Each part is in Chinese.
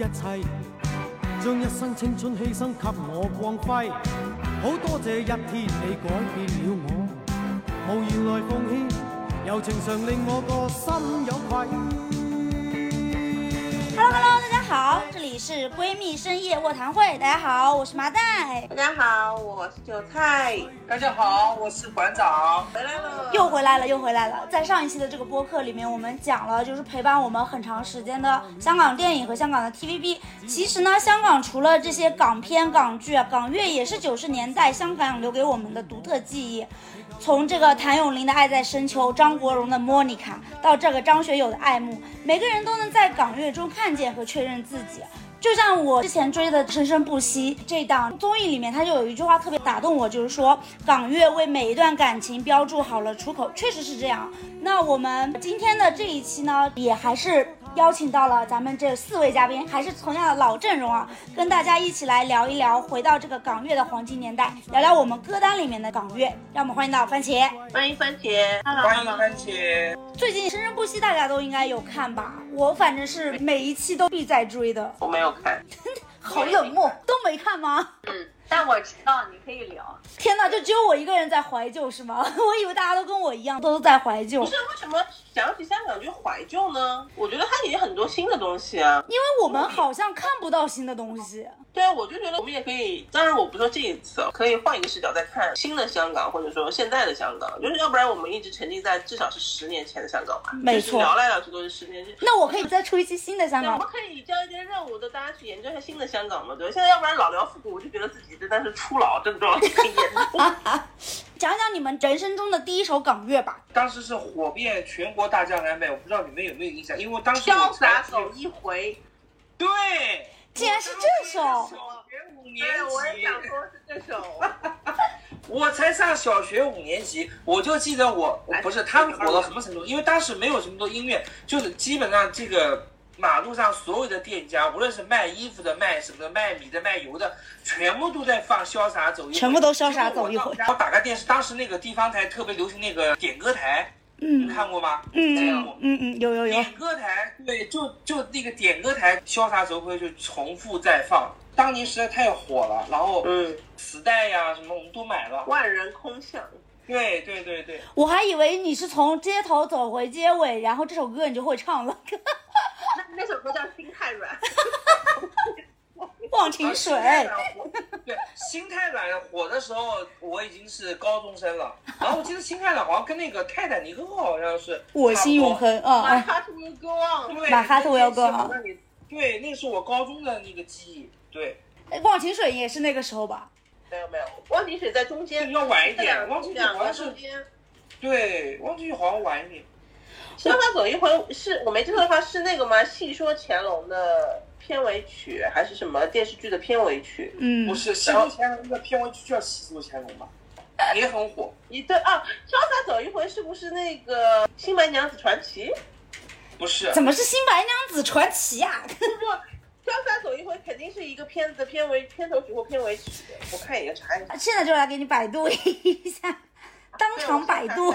一切，将一生青春牺牲给我光辉。好多谢一天你改变了我，无言来奉献，柔情常令我个心有愧。Hello Hello，大家好，是闺蜜深夜卧谈会。大家好，我是麻袋，大家好，我是韭菜，大家好，我是馆长。回来了，又回来了，又回来了。在上一期的这个播客里面，我们讲了就是陪伴我们很长时间的香港电影和香港的 TVB。其实呢，香港除了这些港片、港剧啊，港乐也是九十年代香港留给我们的独特记忆。从这个谭咏麟的《爱在深秋》，张国荣的《莫妮卡》，到这个张学友的《爱慕》，每个人都能在港乐中看见和确认自己。就像我之前追的《生生不息》这档综艺里面，他就有一句话特别打动我，就是说港乐为每一段感情标注好了出口，确实是这样。那我们今天的这一期呢，也还是。邀请到了咱们这四位嘉宾，还是同样的老阵容啊，跟大家一起来聊一聊，回到这个港乐的黄金年代，聊聊我们歌单里面的港乐。让我们欢迎到番茄，欢迎番茄，Hello，欢迎番茄。最近《生生不息》大家都应该有看吧？我反正是每一期都必在追的。我没有看，好冷漠，都没看吗？嗯，但我知道你可以聊。天哪，就只有我一个人在怀旧是吗？我以为大家都跟我一样，都在怀旧。不是为什么想起香港就怀旧呢？我觉得它也有很多新的东西啊。因为我们好像看不到新的东西。对啊，我就觉得我们也可以，当然我不说这一次，可以换一个视角再看新的香港，或者说现在的香港，就是要不然我们一直沉浸在至少是十年前的香港吧。没错，聊来聊去都是十年前。那我可以再出一期新的香港。我们可以交一些任务，的大家去研究一下新的香港嘛，对吧？现在要不然老聊复古，我就觉得自己真的是初老症状很严重。讲讲你们人生中的第一首港乐吧。当时是火遍全国大江南北，我不知道你们有没有印象，因为当时潇洒走一回，对，竟然是这首。小学五年级，我也想说是这首。我才上小学五年级，我就记得我不是他火到什么程度，因为当时没有什么多音乐，就是基本上这个。马路上所有的店家，无论是卖衣服的、卖什么的、卖米的、卖油的，全部都在放《潇洒走一回》，全部都潇洒走一回。我打开电视，当时那个地方台特别流行那个点歌台，嗯，你看过吗？嗯嗯嗯嗯，有有有。点歌台，对，就就那个点歌台，《潇洒走一回》就重复再放，当年实在太火了。然后，嗯，磁带呀什么我们都买了。万人空巷。对对对对。我还以为你是从街头走回街尾，然后这首歌你就会唱了。那那首歌叫《心太软》忘情水。对，心太软火的时候，我已经是高中生了。然后我记得心太软好像跟那个泰坦尼克号好像是。我心永恒啊。Heart will go on。对，My heart will go on。对，那是我高中的那个记忆。对。忘情水也是那个时候吧？没有没有，忘情水在中间。要晚一点，忘情水好像是。对，忘情水好像晚一点。潇洒走一回是我没记错的话是那个吗？戏说乾隆的片尾曲还是什么电视剧的片尾曲？嗯，不是，戏说乾隆的片尾曲叫《戏说乾隆》吧？也很火。一对啊，潇洒走一回是不是那个《新白娘子传奇》？不是。怎么是《新白娘子传奇》呀？不不，潇洒走一回肯定是一个片子的片尾片头曲或片尾曲。我看一眼查一下。现在就来给你百度一下，当场百度。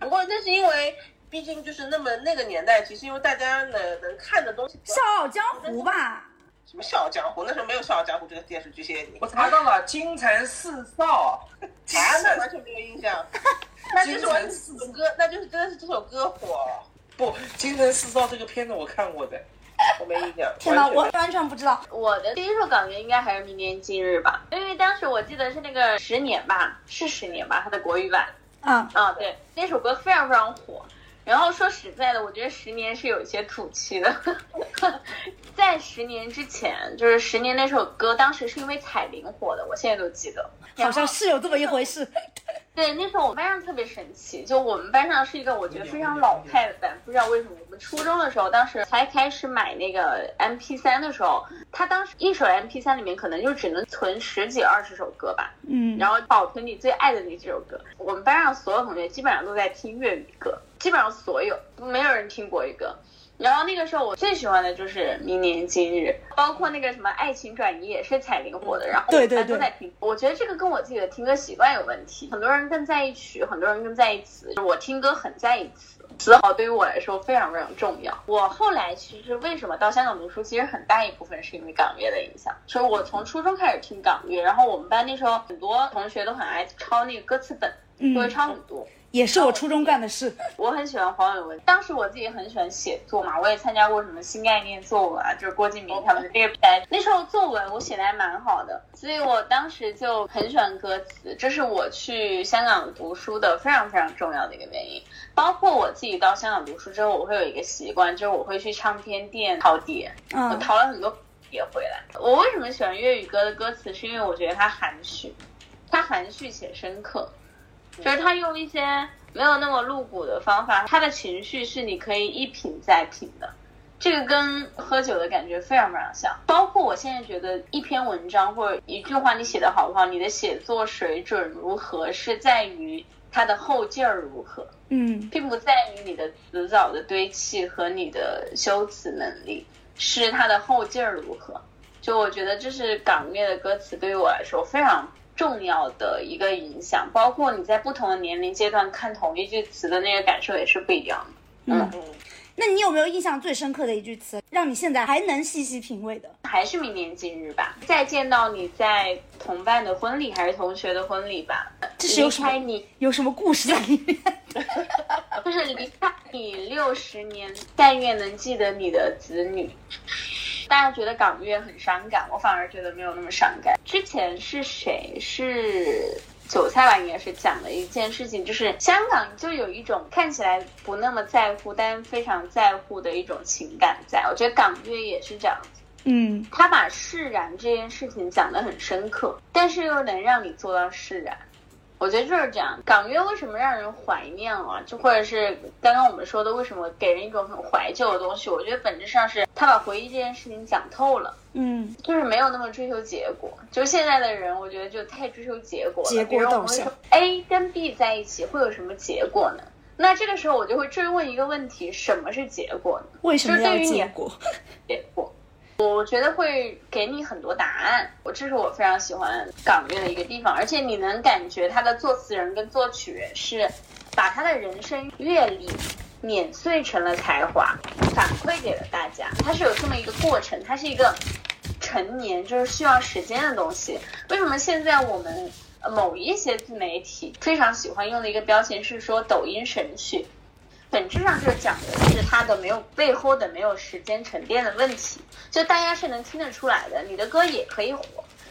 不过那是因为。毕竟就是那么那个年代，其实因为大家能能看的东西，《笑傲江湖》吧？什么《笑傲江湖》？那时候没有《笑傲江湖》这个电视剧，谢谢你。我查到了《京城四少》，啊，那完全没有印象。那就是完全是歌，那就是真的是这首歌火。不，《京城四少》这个片子我看过的，我没印象。天哪，我完全不知道。我的第一首港乐应该还是《明年今日》吧，因为当时我记得是那个十年吧，是十年吧，它的国语版。嗯啊，对，那首歌非常非常火。然后说实在的，我觉得十年是有一些土气的。在十年之前，就是十年那首歌，当时是因为彩铃火的，我现在都记得。好像是有这么一回事。对，那时候我们班上特别神奇，就我们班上是一个我觉得非常老派的班，不知道为什么。我们初中的时候，当时才开始买那个 M P 三的时候，他当时一首 M P 三里面可能就只能存十几二十首歌吧。嗯。然后保存你最爱的那几首歌。我们班上所有同学基本上都在听粤语歌，基本上所有没有人听国语歌。然后那个时候我最喜欢的就是《明年今日》，包括那个什么《爱情转移》也是彩铃火的，然后我们班都在听。我觉得这个跟我自己的听歌习惯有问题，很多人更在意曲，很多人更在意词，我听歌很在意词。词好对于我来说非常非常重要。我后来其实为什么到香港读书，其实很大一部分是因为港乐的影响。所以我从初中开始听港乐，然后我们班那时候很多同学都很爱抄那个歌词本，会抄很多。也是我初中干的事。我很喜欢黄伟文，当时我自己很喜欢写作嘛，我也参加过什么新概念作文啊，就是郭敬明他们的这个。那时候作文我写的还蛮好的，所以我当时就很喜欢歌词，这是我去香港读书的非常非常重要的一个原因。包括我自己到香港读书之后，我会有一个习惯，就是我会去唱片店淘碟，我嗯淘了很多碟回来。我为什么喜欢粤语歌的歌词？是因为我觉得它含蓄，它含蓄且深刻。就是他用一些没有那么露骨的方法，他的情绪是你可以一品再品的。这个跟喝酒的感觉非常非常像。包括我现在觉得一篇文章或者一句话你写的好不好，你的写作水准如何，是在于它的后劲儿如何，嗯并不在于你的词藻的堆砌和你的修辞能力，是它的后劲儿如何。就我觉得这是港乐的歌词对于我来说非常重要的一个影响，包括你在不同的年龄阶段看同一句词的那个感受也是不一样的。嗯，嗯，那你有没有印象最深刻的一句词，让你现在还能细细品味的？还是明年今日吧，再见到你在同伴的婚礼还是同学的婚礼吧，离这是有什么开你有什么故事在里面？就是离开你六十年，但愿能记得你的子女。大家觉得港乐很伤感，我反而觉得没有那么伤感。之前是谁是韭菜吧？应该是讲了一件事情，就是香港就有一种看起来不那么在乎，但非常在乎的一种情感在。我觉得港乐也是这样子。嗯他把释然这件事情讲得很深刻，但是又能让你做到释然。我觉得就是这样。港乐为什么让人怀念啊？就或者是刚刚我们说的，为什么给人一种很怀旧的东西？我觉得本质上是他把回忆这件事情讲透了，嗯就是没有那么追求结果。就现在的人，我觉得就太追求结果了。结果导向会说 A 跟 B 在一起会有什么结果呢？那这个时候我就会追问一个问题：什么是结果呢？为什么要 结果？结果。我觉得会给你很多答案，我这是我非常喜欢港乐的一个地方，而且你能感觉他的作词人跟作曲是把他的人生阅历碾碎成了才华，反馈给了大家，它是有这么一个过程，它是一个成年就是需要时间的东西。为什么现在我们某一些自媒体非常喜欢用的一个标签是说抖音神曲？本质上就是讲的是它的没有背后的没有时间沉淀的问题，就大家是能听得出来的。你的歌也可以火，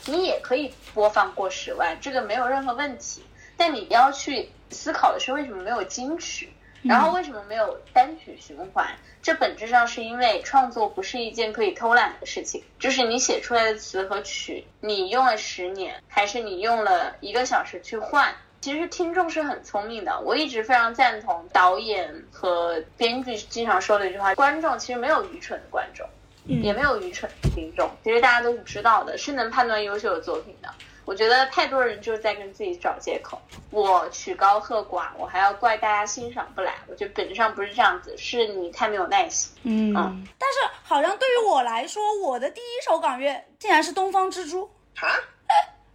你也可以播放过十万，这个没有任何问题。但你要去思考的是为什么没有金曲，然后为什么没有单曲循环？这本质上是因为创作不是一件可以偷懒的事情，就是你写出来的词和曲，你用了十年，还是你用了一个小时去换？其实听众是很聪明的，我一直非常赞同导演和编剧经常说的一句话：观众其实没有愚蠢的观众，也没有愚蠢的听众，其实大家都是知道的，是能判断优秀的作品的。我觉得太多人就是在跟自己找借口，我曲高和寡，我还要怪大家欣赏不来。我觉得本质上不是这样子，是你太没有耐心。嗯嗯但是好像对于我来说，我的第一首港乐竟然是《东方之珠》。啊，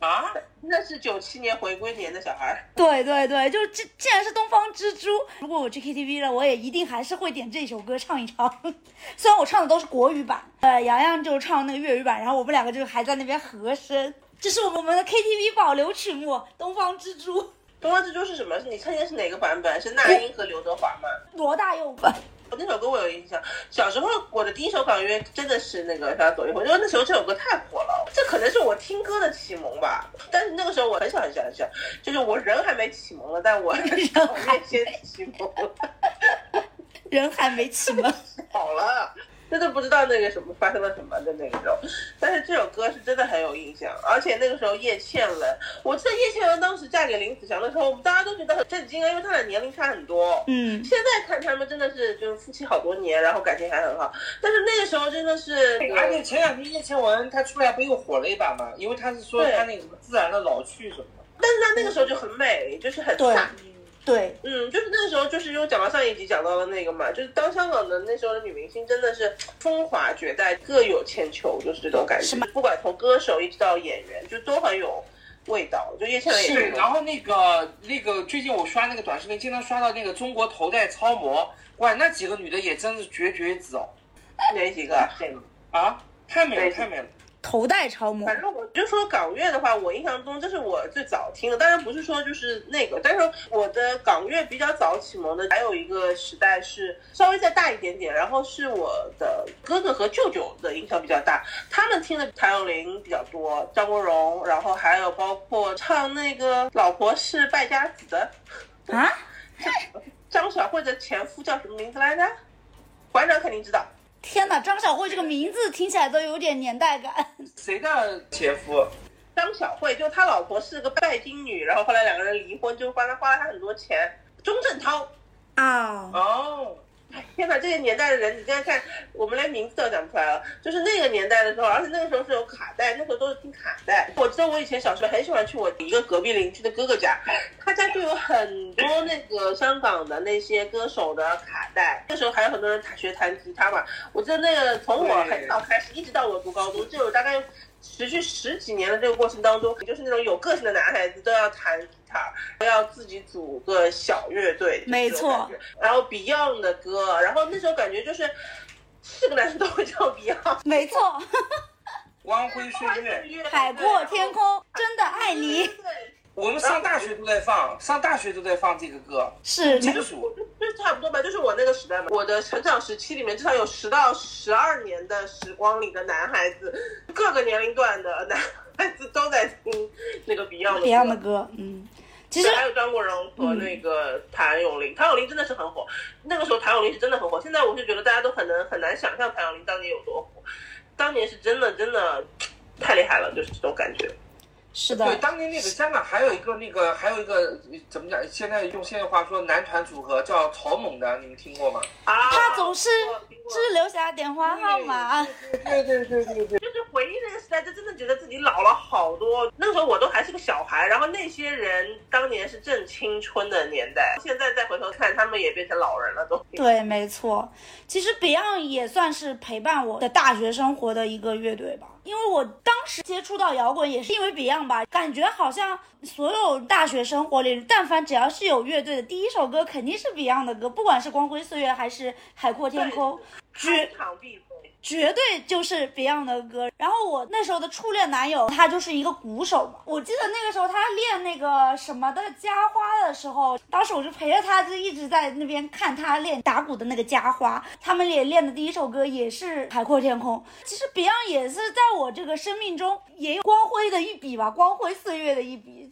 啊，那是九七年回归年的小孩儿，对对对，就这既然是东方之珠，如果我去 KTV 了，我也一定还是会点这首歌唱一唱。虽然我唱的都是国语版，呃，洋洋就唱那个粤语版，然后我们两个就还在那边和声。这是我们的 KTV 保留曲目《东方之珠》，东方之珠是什么？你看见是哪个版本？是那英和刘德华吗？罗大佑版。那首歌我有印象，小时候我的第一首港乐真的是那个啥左一回，因为那时候这首歌太火了，这可能是我听歌的启蒙吧。但是那个时候我很小很小很小，就是我人还没启蒙了，但我港乐先启蒙了，人还没启蒙，好了。真的不知道那个什么发生了什么的那种，但是这首歌是真的很有印象，而且那个时候叶倩文，我记得叶倩文当时嫁给林子祥的时候，我们大家都觉得很震惊啊，因为他俩年龄差很多。嗯，现在看他们真的是就是夫妻好多年，然后感情还很好，但是那个时候真的是，而且前两天叶倩文她出来不又火了一把嘛？因为她是说对她那个什么自然的老去什么的。但是她那个时候就很美，就是很对飒。对，嗯，就是那时候，就是因为讲到上一集讲到了那个嘛，就是当香港的那时候的女明星真的是风华绝代，各有千秋，就是这种感觉是吗。不管从歌手一直到演员，就都很有味道，就叶倩文也对，是。然后那个那个最近我刷那个短视频，经常刷到那个中国头戴超模，哇，那几个女的也真是绝绝子哦，哪几个啊？这个啊，太美了，太美了。头戴超模，反正我就说港乐的话，我印象中这是我最早听的，当然不是说就是那个，但是我的港乐比较早启蒙的，还有一个时代是稍微再大一点点，然后是我的哥哥和舅舅的影响比较大，他们听的谭咏麟比较多，张国荣，然后还有包括唱那个《老婆是败家子》的啊，张小慧的前夫叫什么名字来着？馆长肯定知道。天哪，张小慧这个名字听起来都有点年代感。谁的前夫？张小慧，就他老婆是个拜金女，然后后来两个人离婚，就帮他花了他很多钱。钟镇涛，啊，哦，天哪，这个年代的人，你现在看，我们连名字都讲不出来了。就是那个年代的时候，而且那个时候是有卡带，那时候都是听卡带。我记得我以前小时候很喜欢去我一个隔壁邻居的哥哥家，他家就有很多那个香港的那些歌手的卡带。那时候还有很多人学弹吉他嘛。我记得那个从我很早开始，一直到我读高中，就有大概持续十几年的这个过程当中，就是那种有个性的男孩子都要弹吉他，都要自己组个小乐队，就是没错。然后 Beyond 的歌，然后那时候感觉就是是个男生都会唱 Beyond。没错，光辉岁月，海阔天空，真的爱你，对，我们上大学都在放，上大学都在放这个歌，是金属。就差不多吧，就是我那个时代嘛。我的成长时期里面，至少有十到十二年的时光里的男孩子，各个年龄段的男孩子都在听那个 Beyond Beyond 的歌，嗯，其实，还有张国荣和那个谭咏麟，谭咏麟真的是很火。那个时候谭咏麟是真的很火，现在我是觉得大家都很能很难想象谭咏麟当年有多火。当年是真的真的太厉害了，就是这种感觉。是的对，，当年那个香港还有一个那个还有一个怎么讲？现在用现在话说，男团组合叫草蜢的，你们听过吗？啊，他总是只留下电话号码。对对对对对。就是回忆那个时代，就真的觉得自己老了好多。那个时候我都还是个小孩，然后那些人当年是正青春的年代，现在再回头看，他们也变成老人了都。对，没错。其实 Beyond 也算是陪伴我的大学生活的一个乐队吧，因为我当时接触到摇滚也是因为 Beyond 吧，感觉好像所有大学生活里，但凡只要是有乐队的，第一首歌肯定是 Beyond 的歌，不管是光辉岁月还是海阔天空，绝开场必备。绝对就是 Beyond 的歌。然后我那时候的初恋男友，他就是一个鼓手嘛。我记得那个时候他练那个什么的家花的时候，当时我就陪着他，就一直在那边看他练打鼓的那个家花。他们也练的第一首歌也是《海阔天空》。其实 Beyond 也是在我这个生命中也有光辉的一笔吧，光辉岁月的一笔。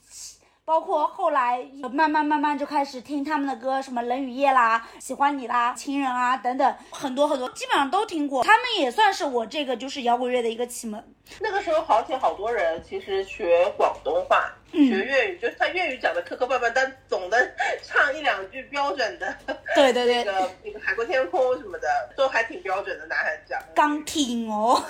包括后来慢慢慢慢就开始听他们的歌，什么冷雨夜啦、喜欢你啦、情人啊等等，很多很多，基本上都听过。他们也算是我这个就是摇滚乐的一个启蒙。那个时候，好且好多人其实学广东话、嗯学粤语，就是他粤语讲的磕磕绊绊，但总的唱一两句标准的。对对对，那个那个海阔天空什么的，都还挺标准的，男孩子讲的。刚听哦。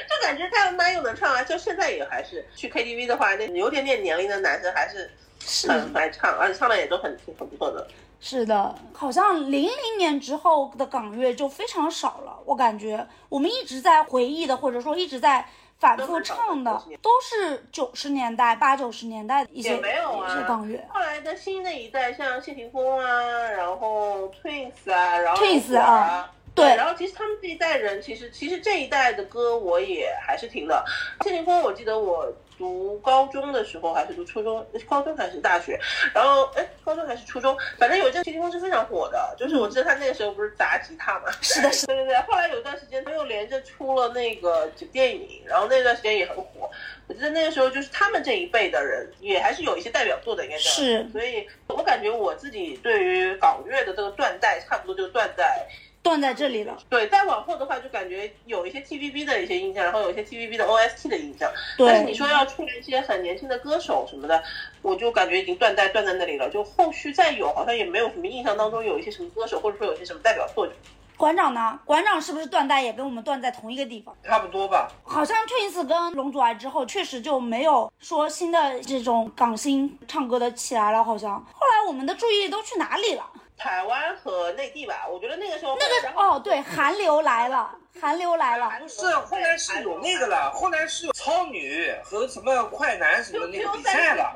就感觉他们蛮有能唱啊，就现在也还是去 KTV 的话，那有点点年龄的男生还是是很爱唱，而且唱的也都很挺很不错的。是的，好像零零年之后的港乐就非常少了。我感觉我们一直在回忆的，或者说一直在反复唱的，都是九十年代、八九十年代的一些没有啊一些港乐。后来的新的一代，像谢霆锋啊，然后 Twins 啊，然后 Twins 啊对然后其实他们这一代人，其实其实这一代的歌我也还是听的。谢霆锋，我记得我读高中的时候还是读初中，高中还是大学，然后哎，高中还是初中，反正有一阵谢霆锋是非常火的，就是我记得他那个时候不是砸吉他嘛，是的，是的，对对对，后来有一段时间他又连着出了那个电影，然后那段时间也很火。我记得那个时候就是他们这一辈的人，也还是有一些代表作的，应该这样是所以我感觉我自己对于港乐的这个断代，差不多就断在断在这里了。对，再往后的话就感觉有一些 TVB 的一些印象，然后有一些 TVB 的 OST 的印象。但是你，说要出来一些很年轻的歌手什么的，我就感觉已经断代断在那里了。就后续再有，好像也没有什么印象当中有一些什么歌手，或者说有一些什么代表作。馆长呢？馆长是不是断代也跟我们断在同一个地方？差不多吧。好像 Twins 跟龙祖儿之后，确实就没有说新的这种港星唱歌的起来了。好像后来我们的注意力都去哪里了？台湾和内地吧，我觉得那个时候那个哦，对，韩流来了，韩流来了。不是，后来是有那个了，后来是有超女和什么快男什么那个比赛了。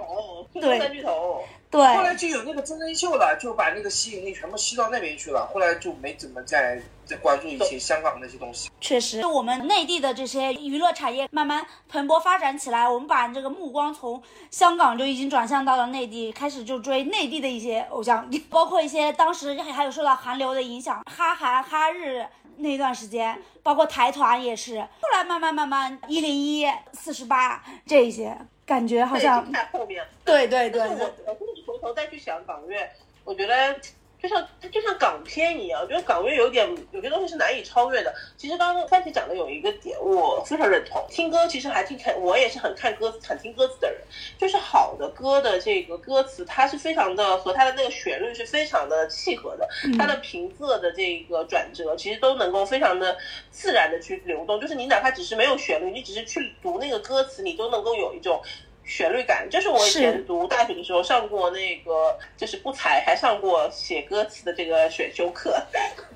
对，三巨头。对，后来就有那个真人秀了，就把那个吸引力全部吸到那边去了。后来就没怎么再再关注一些香港那些东西。确实，我们内地的这些娱乐产业慢慢蓬勃发展起来，我们把这个目光从香港就已经转向到了内地，开始就追内地的一些偶像，包括一些当时还有受到韩流的影响，哈韩、哈日那段时间，包括台团也是。后来慢慢慢慢，一零一、四十八这些。感觉好像太后面，对对对。我我回头再去想港乐，我觉得就像它就像港片一样，我觉得港乐有点有些东西是难以超越的。其实刚刚番茄讲的有一个点，我非常认同。听歌其实还挺看，我也是很看歌词、很听歌词的人。就是好的歌的这个歌词，它是非常的和它的那个旋律是非常的契合的，它的平仄的这个转折其实都能够非常的自然的去流动。就是你哪怕只是没有旋律，你只是去读那个歌词，你都能够有一种。旋律感，就是我以前读大学的时候上过那个，就是不才还上过写歌词的这个选修课。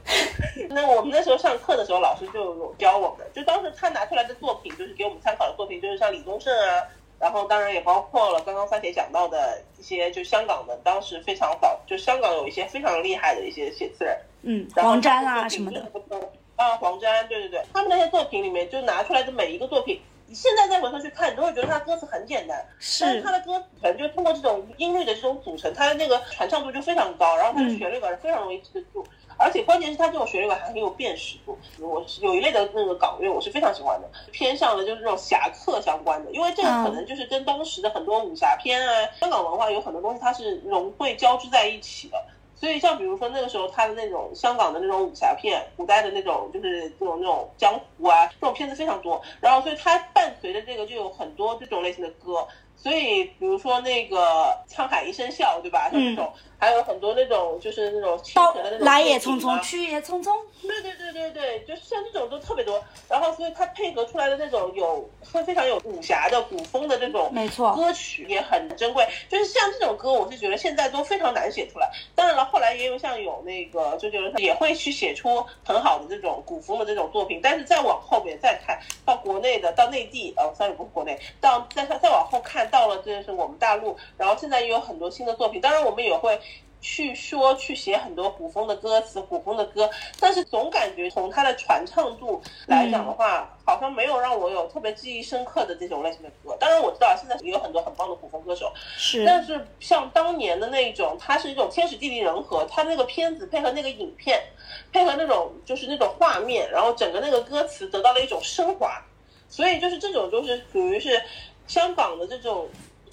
那我们那时候上课的时候，老师就有教我们，就当时他拿出来的作品，就是给我们参考的作品，就是像李宗盛啊，然后当然也包括了刚刚番茄讲到的一些，就香港的当时非常早，就香港有一些非常厉害的一些写词人，嗯，黄沾啊什么的，啊，黄沾，对对对，他们那些作品里面就拿出来的每一个作品。现在再回头去看，你都会觉得他歌词很简单，但是他的歌可能就通过这种音律的这种组成，他的那个传唱度就非常高，然后他的旋律感非常容易记得住，而且关键是它这种旋律感还很有辨识度。我有一类的那个港乐，我是非常喜欢的，偏向的就是这种侠客相关的，因为这个可能就是跟当时的很多武侠片啊，香港文化有很多东西它是融汇交织在一起的。所以，像比如说那个时候他的那种香港的那种武侠片，古代的那种就是这种那种江湖啊，这种片子非常多。然后，所以他伴随着这个就有很多这种类型的歌。所以，比如说那个《沧海一声笑》，对吧？像这种。还有很多那种，就是那种刀来也匆匆，去也匆匆。对对对对对，就是像这种都特别多。然后，所以它配合出来的那种有会非常有武侠的古风的这种，没错，歌曲也很珍贵。就是像这种歌，我是觉得现在都非常难写出来。当然了，后来也有像有那个周杰伦也会去写出很好的这种古风的这种作品。但是再往后面再看到国内的，到内地，呃，sorry 不是国内，到再再往后看到了这是我们大陆，然后现在也有很多新的作品。当然，我们也会。去说去写很多古风的歌词，古风的歌，但是总感觉从它的传唱度来讲的话，好像没有让我有特别记忆深刻的这种类型的歌。当然我知道现在也有很多很棒的古风歌手，是，但是像当年的那种，它是一种天时地利人和，它那个片子配合那个影片，配合那种就是那种画面，然后整个那个歌词得到了一种升华，所以就是这种就是属于是香港的这种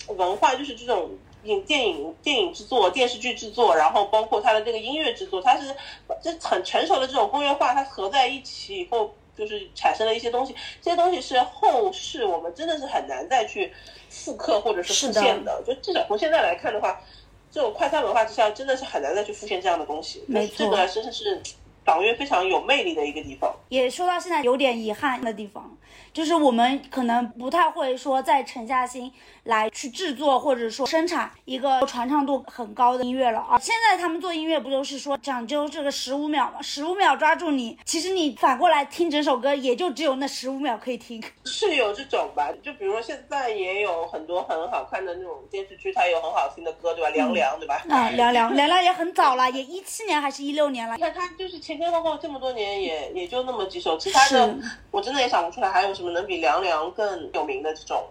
文化，就是这种。影电影、电影制作、电视剧制作，然后包括它的这个音乐制作，它是这很成熟的这种工业化，它合在一起以后，就是产生了一些东西。这些东西是后世我们真的是很难再去复刻或者是复现的。就至少从现在来看的话，这种快餐文化之下，真的是很难再去复现这样的东西。没错，这个真的是港乐非常有魅力的一个地方。也说到现在有点遗憾的地方。就是我们可能不太会说再沉下心来去制作或者说生产一个传唱度很高的音乐了啊！现在他们做音乐不都是说讲究这个十五秒吗？十五秒抓住你，其实你反过来听整首歌也就只有那十五秒可以听。是有这种吧？就比如说现在也有很多很好看的那种电视剧，它有很好听的歌，对吧？凉凉，对吧？啊，凉凉，凉凉也很早了，也一七年还是一六年了。你看它就是前前后后这么多年，也也就那么几首，其他的我真的也想不出来还有什么能比凉凉更有名的这种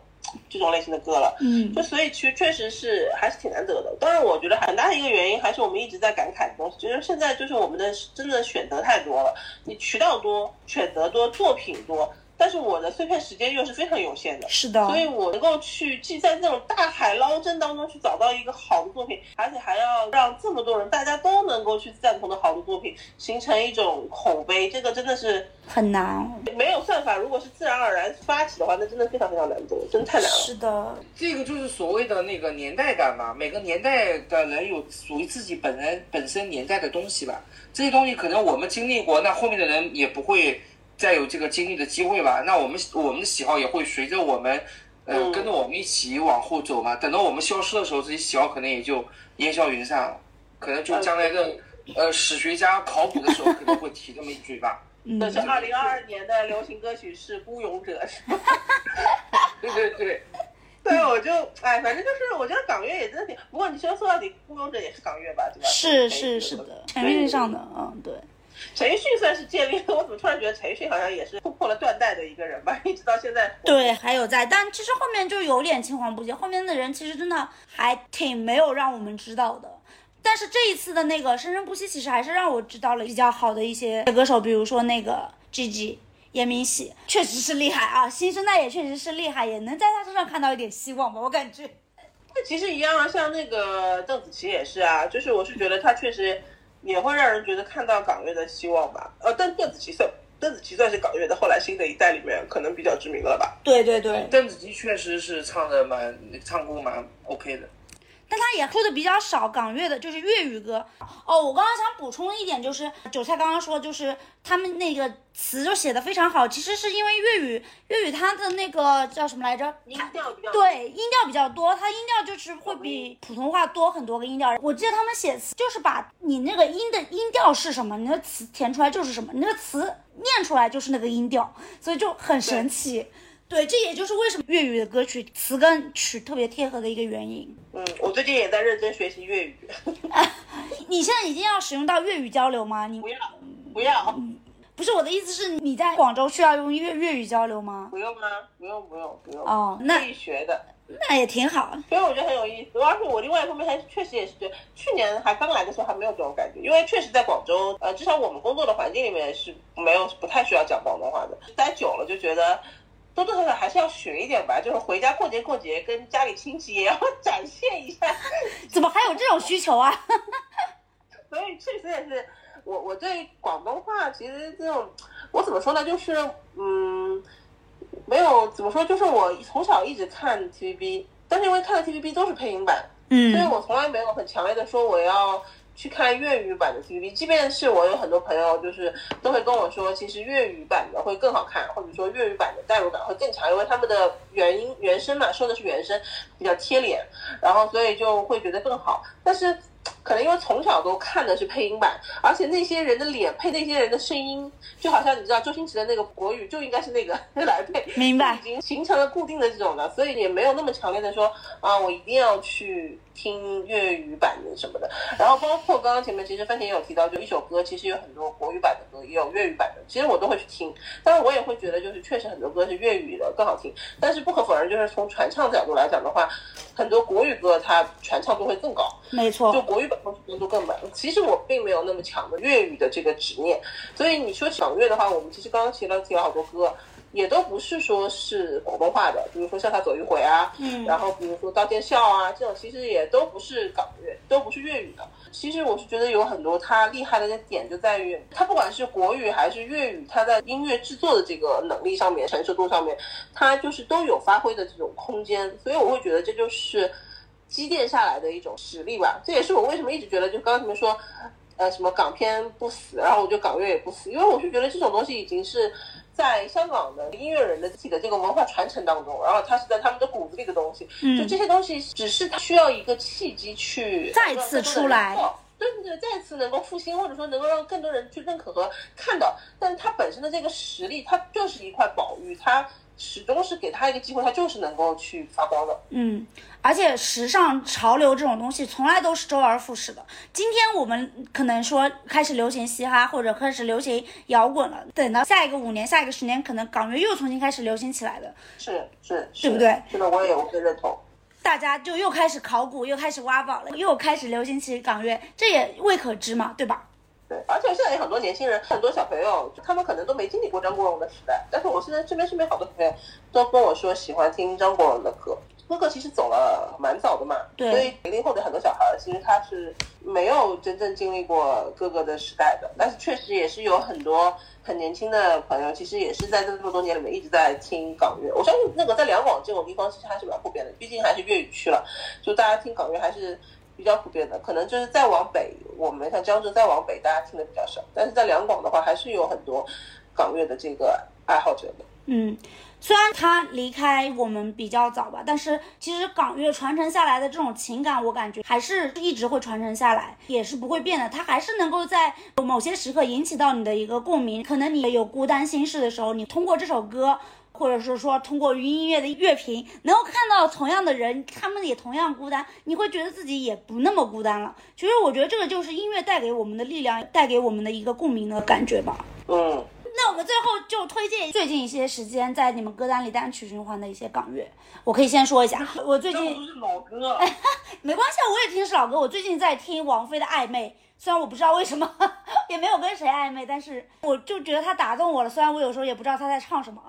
这种类型的歌了，嗯，就所以其实确实是还是挺难得的。当然，我觉得很大的一个原因还是我们一直在感慨的东西，就是现在就是我们的真的选择太多了，你渠道多，选择多，作品多，但是我的碎片时间又是非常有限的。是的，所以我能够去既在这种大海捞针当中去找到一个好的作品，而且还要让这么多人大家都能够去赞同的好的作品，形成一种口碑，这个真的是很难。没有算法，如果是自然而然发起的话，那真的非常非常难做，真的太难了。是的，这个就是所谓的那个年代感嘛，每个年代的人有属于自己本人本身年代的东西吧。这些东西可能我们经历过，那后面的人也不会再有这个经历的机会吧。那我们我们的喜好也会随着我们，呃，嗯跟着我们一起往后走嘛。等到我们消失的时候，这些喜好可能也就烟消云散了，可能就将来的呃史学家考古的时候可能会提这么一句吧。嗯这，是二零二二年的流行歌曲是《孤勇者》，是吧？对对对，对，我就哎，反正就是我觉得港乐也真的挺，不过你说说到底，《孤勇者》也是港乐吧，对吧？是是是的，陈奕迅上的，嗯，对。陈奕迅算是建立了，我怎么突然觉得陈奕迅好像也是突破了断代的一个人吧，一直到现在。对，还有在，但其实后面就有点青黄不接，后面的人其实真的还挺没有让我们知道的。但是这一次的那个生生不息，其实还是让我知道了比较好的一些歌手，比如说那个 Gigi 严明喜，确实是厉害啊，新生代也确实是厉害，也能在他身上看到一点希望吧，我感觉。那其实一样啊，像那个邓紫棋也是啊，就是我是觉得她确实也会让人觉得看到港乐的希望吧。呃，但邓紫棋算邓紫棋算是港乐的后来新的一代里面可能比较知名了吧。对对对，邓紫棋确实是唱的蛮唱功蛮 OK 的。但他也出的比较少港乐的，就是粤语歌。哦，我刚刚想补充一点，就是韭菜刚刚说，就是他们那个词就写的非常好，其实是因为粤语，粤语它的那个叫什么来着？音调比较对，音调比较多，它音调就是会比普通话多很多个音调。我记得他们写词就是把你那个音的音调是什么，你的词填出来就是什么，你那个词念出来就是那个音调，所以就很神奇。对，这也就是为什么粤语的歌曲词跟曲特别贴合的一个原因。嗯，我最近也在认真学习粤语。你现在已经要使用到粤语交流吗？你不要，不要，不是我的意思是你在广州需要用粤粤语交流吗？不用吗？不用，不用，不用。哦，那可以学的。那也挺好。所以我觉得很有意思，而且我另外一方面还确实也是觉得，去年还刚来的时候还没有这种感觉，因为确实在广州，呃，至少我们工作的环境里面是没有不太需要讲广东话的，待久了就觉得多多少少还是要学一点吧，就是回家过节过节跟家里亲戚也要 展现一下，怎么还有这种需求啊？所以确实也是我我对广东话其实这种我怎么说呢，就是嗯。没有怎么说，就是我从小一直看 TVB，但是因为看的 TVB 都是配音版，所以嗯我从来没有很强烈的说我要去看粤语版的 TVB，即便是我有很多朋友就是都会跟我说，其实粤语版的会更好看，或者说粤语版的代入感会更强，因为他们的原音原声嘛，说的是原声，比较贴脸，然后所以就会觉得更好。但是可能因为从小都看的是配音版，而且那些人的脸配那些人的声音，就好像你知道周星驰的那个国语就应该是那个 来配，明白已经形成了固定的这种的，所以也没有那么强烈的说啊，我一定要去听粤语版的什么的。然后包括刚刚前面其实番茄也有提到，就一首歌其实有很多国语版的歌，也有粤语版的，其实我都会去听。但是我也会觉得，就是确实很多歌是粤语的更好听。但是不可否认，就是从传唱角度来讲的话，很多国语歌它传唱度会更高。没错就，国语版会程度更满。其实我并没有那么强的粤语的这个执念，所以你说起港乐的话，我们其实刚刚提了提了好多歌，也都不是说是广东话的，比如说《向他走一回》啊，嗯然后比如说《刀剑笑》啊，这种其实也都不是港乐，都不是粤语的。其实我是觉得有很多它厉害的点就在于，它不管是国语还是粤语，它在音乐制作的这个能力上面、成熟度上面，它就是都有发挥的这种空间。所以我会觉得这就是积淀下来的一种实力吧。这也是我为什么一直觉得，就刚刚你们说，呃，什么港片不死，然后我就港乐也不死，因为我是觉得这种东西已经是在香港的音乐人的自己的这个文化传承当中，然后它是在他们的骨子里的东西。就这些东西，只是它需要一个契机去再次出来。对对对，再次能够复兴，或者说能够让更多人去认可和看到，但是它本身的这个实力，它就是一块宝玉，它始终是给他一个机会，他就是能够去发光的。嗯，而且时尚潮流这种东西从来都是周而复始的。今天我们可能说开始流行嘻哈或者开始流行摇滚了，等到下一个五年、下一个十年，可能港乐又重新开始流行起来的，是是，是对不对？是的，我也我也认同。大家就又开始考古，又开始挖宝了，又开始流行起港乐，这也未可知嘛，对吧？对，而且现在有很多年轻人，很多小朋友，他们可能都没经历过张国荣的时代。但是我现在这边身边好多朋友都跟我说喜欢听张国荣的歌。哥哥其实走了蛮早的嘛，对所以零零后的很多小孩其实他是没有真正经历过哥哥的时代的。但是确实也是有很多很年轻的朋友，其实也是在这么多年里面一直在听港乐。我相信那个在两广这种地方其实还是蛮普遍的，毕竟还是粤语区了，就大家听港乐还是。比较普遍的，可能就是再往北，我们像江浙再往北，大家听的比较少。但是在两广的话，还是有很多港乐的这个爱好者的。嗯，虽然他离开我们比较早吧，但是其实港乐传承下来的这种情感，我感觉还是一直会传承下来，也是不会变的。它还是能够在某些时刻引起到你的一个共鸣。可能你有孤单心事的时候，你通过这首歌。或者是说，通过云音乐的乐评，能够看到同样的人，他们也同样孤单，你会觉得自己也不那么孤单了。其实我觉得这个就是音乐带给我们的力量，带给我们的一个共鸣的感觉吧。嗯，那我们最后就推荐最近一些时间在你们歌单里单曲循环的一些港乐，我可以先说一下，我最近都是老歌，没关系，啊，我也听是老歌。我最近在听王菲的《暧昧》，虽然我不知道为什么，也没有跟谁暧昧，但是我就觉得她打动我了。虽然我有时候也不知道她在唱什么，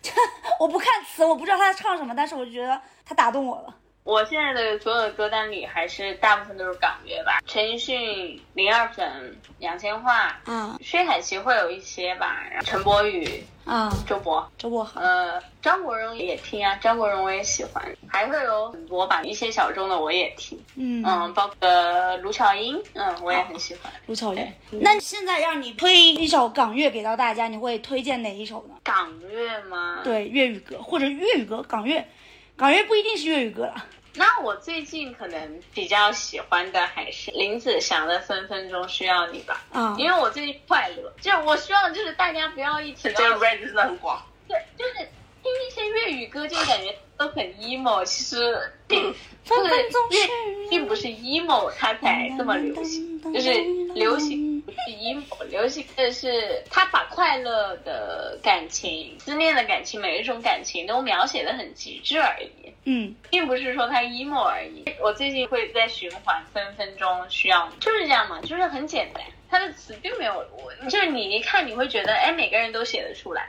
这我不看词，我不知道他在唱什么，但是我就觉得他打动我了。我现在的所有的歌单里，还是大部分都是港乐吧，陈奕迅、林二粉、杨千嬅，嗯薛凯琪会有一些吧，然后陈柏宇、啊，周博，周柏豪，呃，张国荣也听啊，张国荣我也喜欢，还会有很多吧，一些小众的我也听，嗯嗯，包括卢巧音，嗯，我也很喜欢。卢巧音。那现在让你推一首港乐给到大家，你会推荐哪一首呢？港乐吗？，对，粤语歌或者粤语歌，港乐，港乐不一定是粤语歌了。那我最近可能比较喜欢的还是林子祥的《分分钟需要你》吧，啊，因为我最近快乐，就是我希望就是大家不要一提到这个 range 真的很广。对，就是听一些粤语歌，就感觉都很 emo。其实并这个分分钟粤并不是 emo 它才这么流行，就是流行不是 emo，流行的是他把快乐的感情、思念的感情，每一种感情都描写的很极致而已。嗯并不是说他 emo 而已。我最近会在循环《分分钟需要你》，就是这样嘛，就是很简单，他的词并没有我，就是你一看你会觉得，哎，每个人都写得出来，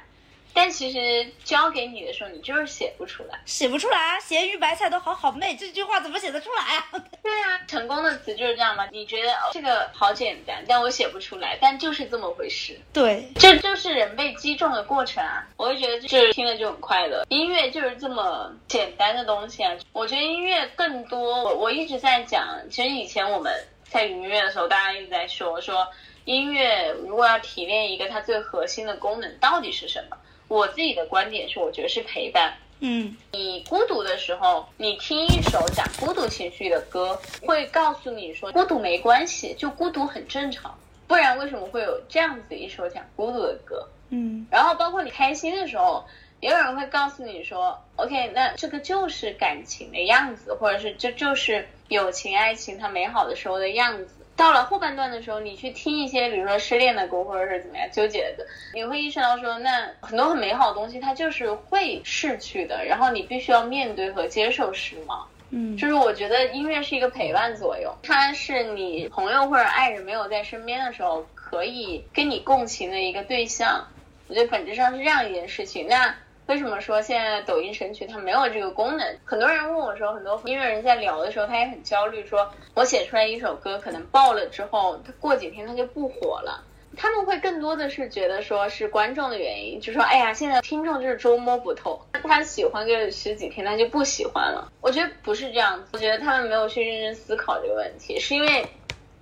但其实交给你的时候，你就是写不出来。写不出来啊，咸鱼白菜都好好妹，这句话怎么写得出来啊？对啊，成功的词就是这样嘛。你觉得、哦、这个好简单，但我写不出来，但就是这么回事。对，这就是人被击中的过程啊！我会觉得就是听了就很快乐。音乐就是这么简单的东西啊！我觉得音乐更多，我我一直在讲，其实以前我们在云音乐的时候，大家一直在说说音乐如果要提炼一个它最核心的功能到底是什么？我自己的观点是，我觉得是陪伴。嗯你孤独的时候，你听一首讲孤独情绪的歌，会告诉你说孤独没关系，就孤独很正常。不然为什么会有这样子一首讲孤独的歌？嗯然后包括你开心的时候，也有人会告诉你说，OK，那这个就是感情的样子，或者是这就是友情、爱情它美好的时候的样子。到了后半段的时候，你去听一些，比如说失恋的歌，或者是怎么样纠结的，你会意识到说，那很多很美好的东西它就是会逝去的，然后你必须要面对和接受失望。嗯就是我觉得音乐是一个陪伴作用，它是你朋友或者爱人没有在身边的时候，可以跟你共情的一个对象。我觉得本质上是这样一件事情。那为什么说现在抖音神曲它没有这个功能？很多人问我说，很多音乐人在聊的时候，他也很焦虑，说我写出来一首歌，可能爆了之后，他过几天他就不火了。他们会更多的是觉得说是观众的原因，就说哎呀，现在听众就是捉摸不透，他喜欢个十几天，他就不喜欢了。我觉得不是这样子，我觉得他们没有去认真思考这个问题，是因为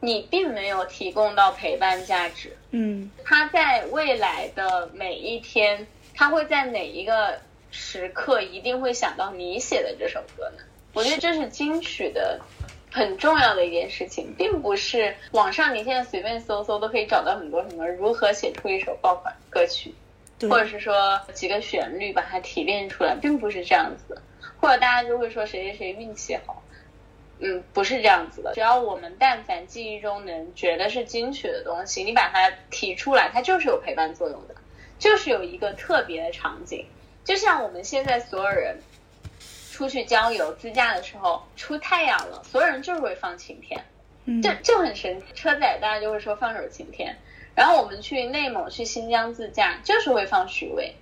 你并没有提供到陪伴价值。嗯他在未来的每一天，他会在哪一个时刻一定会想到你写的这首歌呢？我觉得这是金曲的很重要的一件事情，并不是网上你现在随便搜搜都可以找到很多什么如何写出一首爆款歌曲，或者是说几个旋律把它提炼出来，并不是这样子的。或者大家就会说谁谁谁运气好，嗯，不是这样子的。只要我们但凡记忆中能觉得是金曲的东西，你把它提出来，它就是有陪伴作用的，就是有一个特别的场景。就像我们现在所有人出去郊游自驾的时候，出太阳了，所有人就是会放晴天。嗯就就很神奇。车载大家就会说放首晴天，然后我们去内蒙、去新疆自驾，就是会放许巍。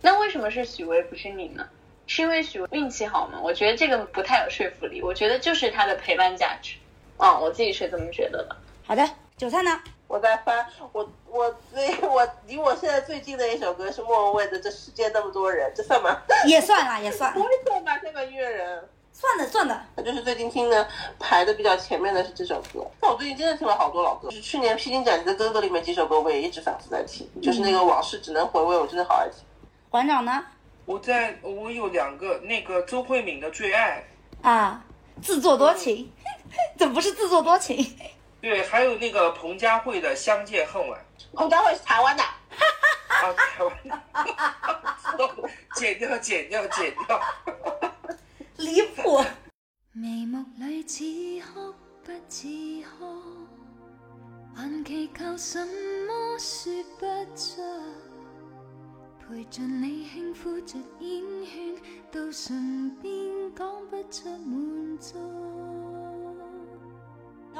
那为什么是许巍不是你呢？是因为许巍运气好吗？我觉得这个不太有说服力。我觉得就是他的陪伴价值。哦，我自己是这么觉得的。好的，韭菜呢？我在翻，我我最我离我现在最近的一首歌是莫文蔚的《这世界那么多人》，这算吗？也算啦，也算不，会算吧，这个音乐人。算的算的。那就是最近听的排的比较前面的是这首歌。但我最近真的听了好多老歌，就是去年《披荆斩棘的哥哥》里面几首歌，我也一直反复在听，就是那个往事只能回味，我真的好爱听。馆长呢？我在我有两个那个周慧敏的最爱，啊，自作多情，怎么不是自作多情？对，还有那个彭佳慧的相见恨晚。彭佳慧是台湾的，啊，台湾的，剪掉，剪掉，剪掉。离谱。眉目里似哭不似哭，还祈求什么说不出，陪着你轻呼着烟圈，到唇边讲不出满足。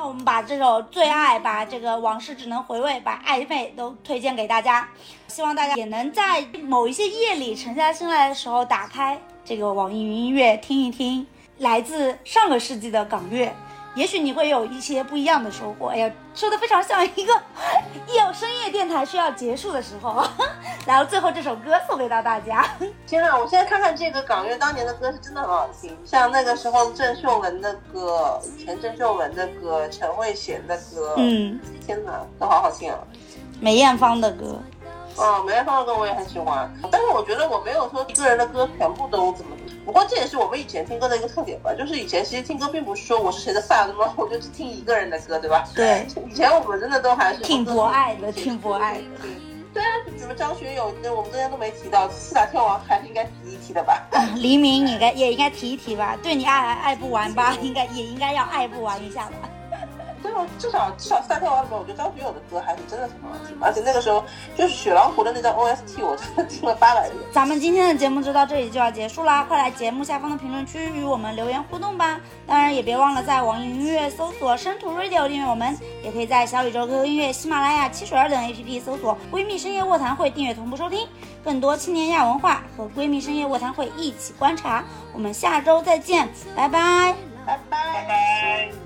我们把这首最爱，把这个往事只能回味，把暧昧都推荐给大家，希望大家也能在某一些夜里沉下心来的时候，打开这个网易云音乐听一听来自上个世纪的港乐，也许你会有一些不一样的收获。哎呀，说的非常像一个 夜深夜电台需要结束的时候，然后最后这首歌送给到大家。天呐，我现在看看这个港乐当年的歌是真的很好听，像那个时候郑秀文的歌，以前郑秀文的歌，陈慧娴的歌，，嗯，天呐，都好好听啊。梅艳芳的歌，哦，梅艳芳的歌我也很喜欢，但是我觉得我没有说一个人的歌全部都怎么。不过这也是我们以前听歌的一个特点吧，就是以前其实听歌并不是说我是谁的 fan，那么我就只听一个人的歌，对吧？对，以前我们真的都还是挺博爱的，挺博爱的。对啊，什么张学友，那我们之前都没提到，四大天王还是应该提一提的吧？黎明应该也应该提一提吧，对你爱还爱不完吧，应该也应该要爱不完一下吧。至少至少四大天王里面，我觉得张学友的歌还是真的挺好听，而且那个时候就是雪狼湖的那张 OST，我真的听了八百遍。咱们今天的节目就到这里就要结束啦，快来节目下方的评论区与我们留言互动吧！当然也别忘了在网易云音乐搜索“深图 radio” 订阅我们，也可以在小宇宙、QQ 音乐、喜马拉雅、七水二等 APP 搜索“闺蜜深夜卧谈会”订阅同步收听，更多青年亚文化和闺蜜深夜卧谈会一起观察。我们下周再见拜拜，拜拜。